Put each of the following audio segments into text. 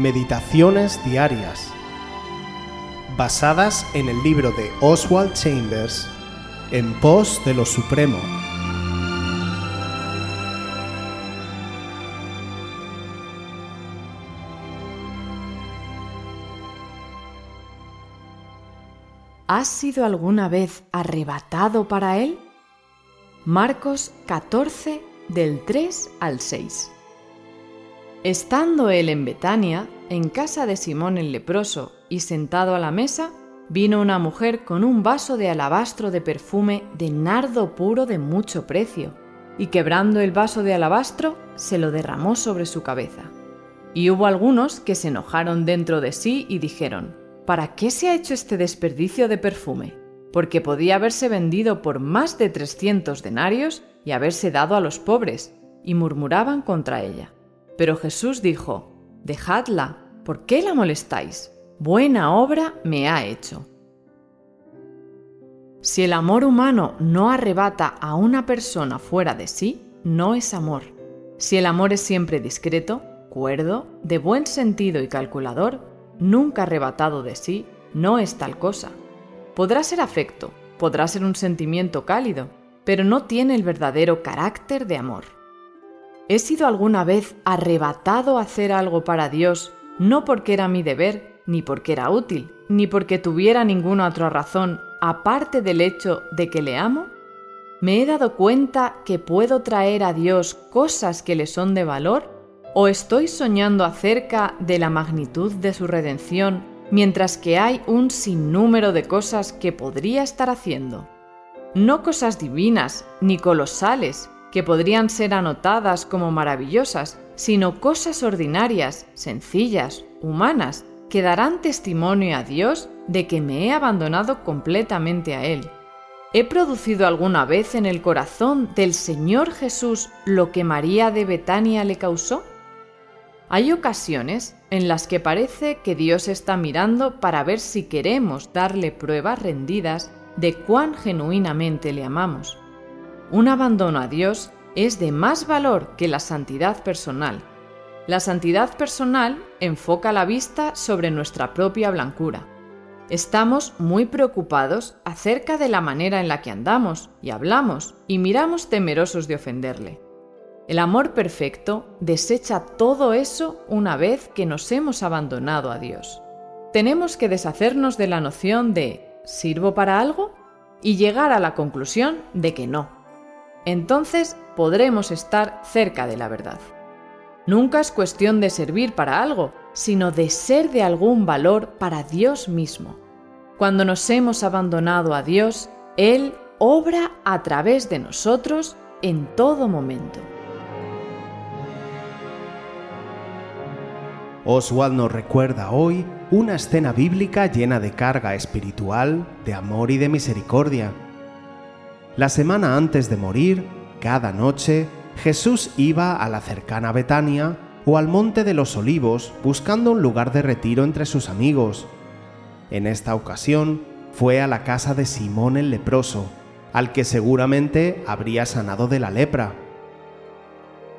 Meditaciones Diarias, basadas en el libro de Oswald Chambers, En pos de lo Supremo. ¿Has sido alguna vez arrebatado para Él? Marcos 14 del 3 al 6. Estando él en Betania, en casa de Simón el leproso, y sentado a la mesa, vino una mujer con un vaso de alabastro de perfume de nardo puro de mucho precio, y quebrando el vaso de alabastro, se lo derramó sobre su cabeza. Y hubo algunos que se enojaron dentro de sí y dijeron, ¿Para qué se ha hecho este desperdicio de perfume? Porque podía haberse vendido por más de trescientos denarios y haberse dado a los pobres, y murmuraban contra ella. Pero Jesús dijo, Dejadla, ¿por qué la molestáis? Buena obra me ha hecho. Si el amor humano no arrebata a una persona fuera de sí, no es amor. Si el amor es siempre discreto, cuerdo, de buen sentido y calculador, nunca arrebatado de sí, no es tal cosa. Podrá ser afecto, podrá ser un sentimiento cálido, pero no tiene el verdadero carácter de amor. ¿He sido alguna vez arrebatado a hacer algo para Dios no porque era mi deber, ni porque era útil, ni porque tuviera ninguna otra razón aparte del hecho de que le amo? ¿Me he dado cuenta que puedo traer a Dios cosas que le son de valor ¿O estoy soñando acerca de la magnitud de su redención mientras que hay un sinnúmero de cosas que podría estar haciendo? No cosas divinas ni colosales que podrían ser anotadas como maravillosas, sino cosas ordinarias, sencillas, humanas, que darán testimonio a Dios de que me he abandonado completamente a Él. ¿He producido alguna vez en el corazón del Señor Jesús lo que María de Betania le causó? Hay ocasiones en las que parece que Dios está mirando para ver si queremos darle pruebas rendidas de cuán genuinamente le amamos. Un abandono a Dios es de más valor que la santidad personal. La santidad personal enfoca la vista sobre nuestra propia blancura. Estamos muy preocupados acerca de la manera en la que andamos y hablamos y miramos temerosos de ofenderle. El amor perfecto desecha todo eso una vez que nos hemos abandonado a Dios. Tenemos que deshacernos de la noción de ¿sirvo para algo? y llegar a la conclusión de que no. Entonces podremos estar cerca de la verdad. Nunca es cuestión de servir para algo, sino de ser de algún valor para Dios mismo. Cuando nos hemos abandonado a Dios, Él obra a través de nosotros en todo momento. Oswald nos recuerda hoy una escena bíblica llena de carga espiritual, de amor y de misericordia. La semana antes de morir, cada noche, Jesús iba a la cercana Betania o al Monte de los Olivos buscando un lugar de retiro entre sus amigos. En esta ocasión fue a la casa de Simón el leproso, al que seguramente habría sanado de la lepra.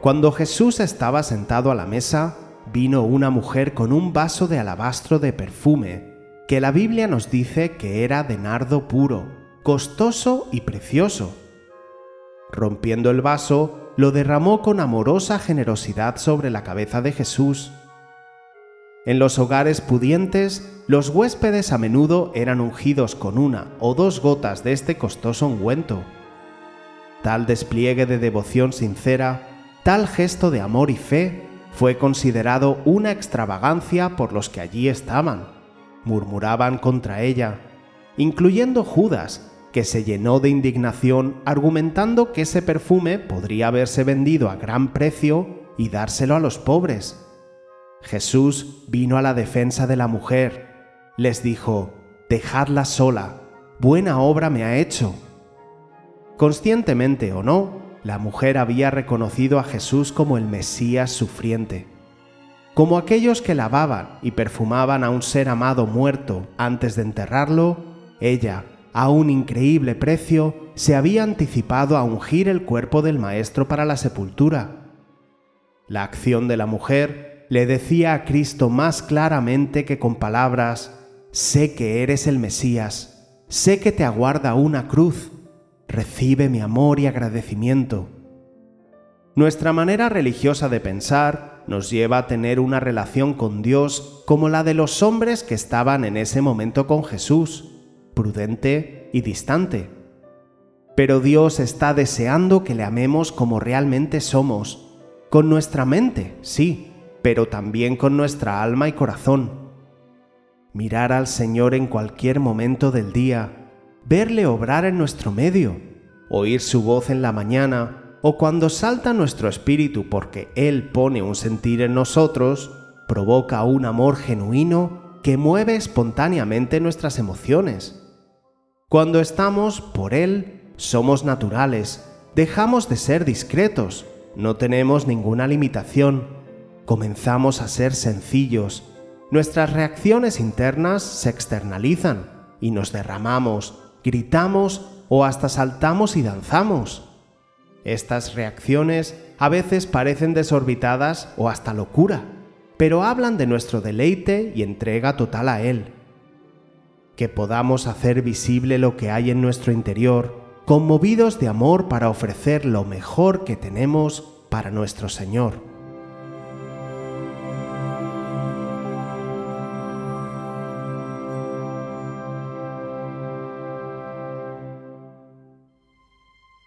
Cuando Jesús estaba sentado a la mesa, vino una mujer con un vaso de alabastro de perfume, que la Biblia nos dice que era de nardo puro, costoso y precioso. Rompiendo el vaso, lo derramó con amorosa generosidad sobre la cabeza de Jesús. En los hogares pudientes, los huéspedes a menudo eran ungidos con una o dos gotas de este costoso ungüento. Tal despliegue de devoción sincera, tal gesto de amor y fe, fue considerado una extravagancia por los que allí estaban. Murmuraban contra ella, incluyendo Judas, que se llenó de indignación argumentando que ese perfume podría haberse vendido a gran precio y dárselo a los pobres. Jesús vino a la defensa de la mujer. Les dijo, Dejadla sola, buena obra me ha hecho. Conscientemente o no, la mujer había reconocido a Jesús como el Mesías sufriente, como aquellos que lavaban y perfumaban a un ser amado muerto antes de enterrarlo, ella, a un increíble precio, se había anticipado a ungir el cuerpo del Maestro para la sepultura. La acción de la mujer le decía a Cristo más claramente que con palabras, sé que eres el Mesías, sé que te aguarda una cruz, recibe mi amor y agradecimiento. Nuestra manera religiosa de pensar nos lleva a tener una relación con Dios como la de los hombres que estaban en ese momento con Jesús, prudente y distante. Pero Dios está deseando que le amemos como realmente somos, con nuestra mente, sí, pero también con nuestra alma y corazón. Mirar al Señor en cualquier momento del día, verle obrar en nuestro medio, oír su voz en la mañana o cuando salta nuestro espíritu porque Él pone un sentir en nosotros, provoca un amor genuino que mueve espontáneamente nuestras emociones. Cuando estamos por Él, somos naturales, dejamos de ser discretos, no tenemos ninguna limitación, comenzamos a ser sencillos, nuestras reacciones internas se externalizan y nos derramamos, gritamos o hasta saltamos y danzamos. Estas reacciones a veces parecen desorbitadas o hasta locura, pero hablan de nuestro deleite y entrega total a Él. Que podamos hacer visible lo que hay en nuestro interior conmovidos de amor para ofrecer lo mejor que tenemos para nuestro Señor.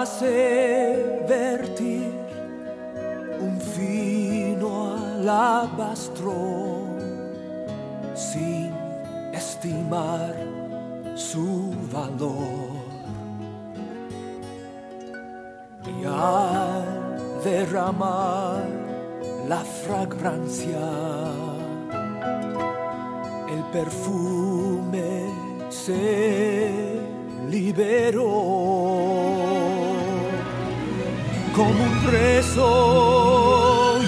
hace vertir un fino alabastro sin estimar su valor. Y al derramar la fragancia, el perfume se liberó como un preso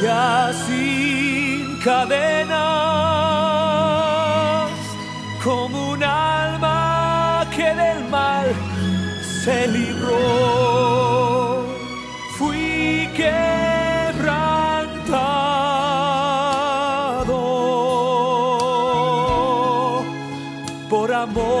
ya sin cadenas, como un alma que del mal se libró. Fui quebrantado por amor.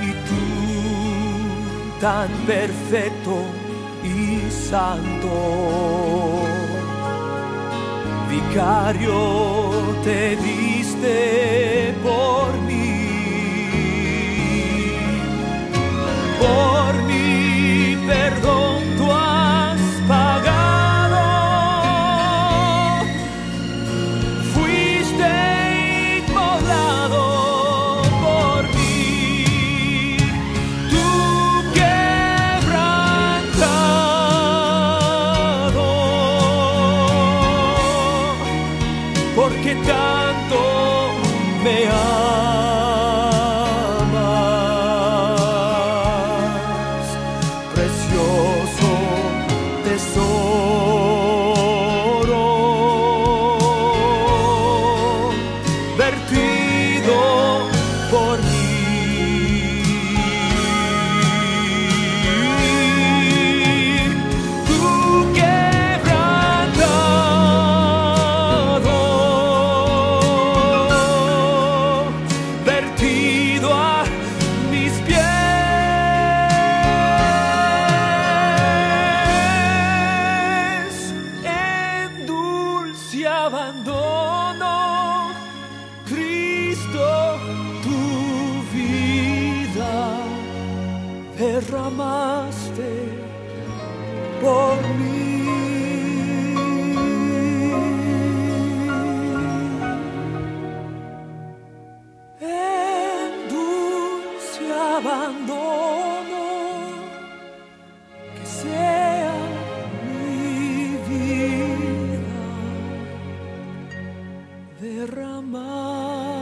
Y tú, tan perfecto y santo, vicario te diste por mí. Por mi perdón derramaste por mí. En dulce abandono que sea mi vida derramada.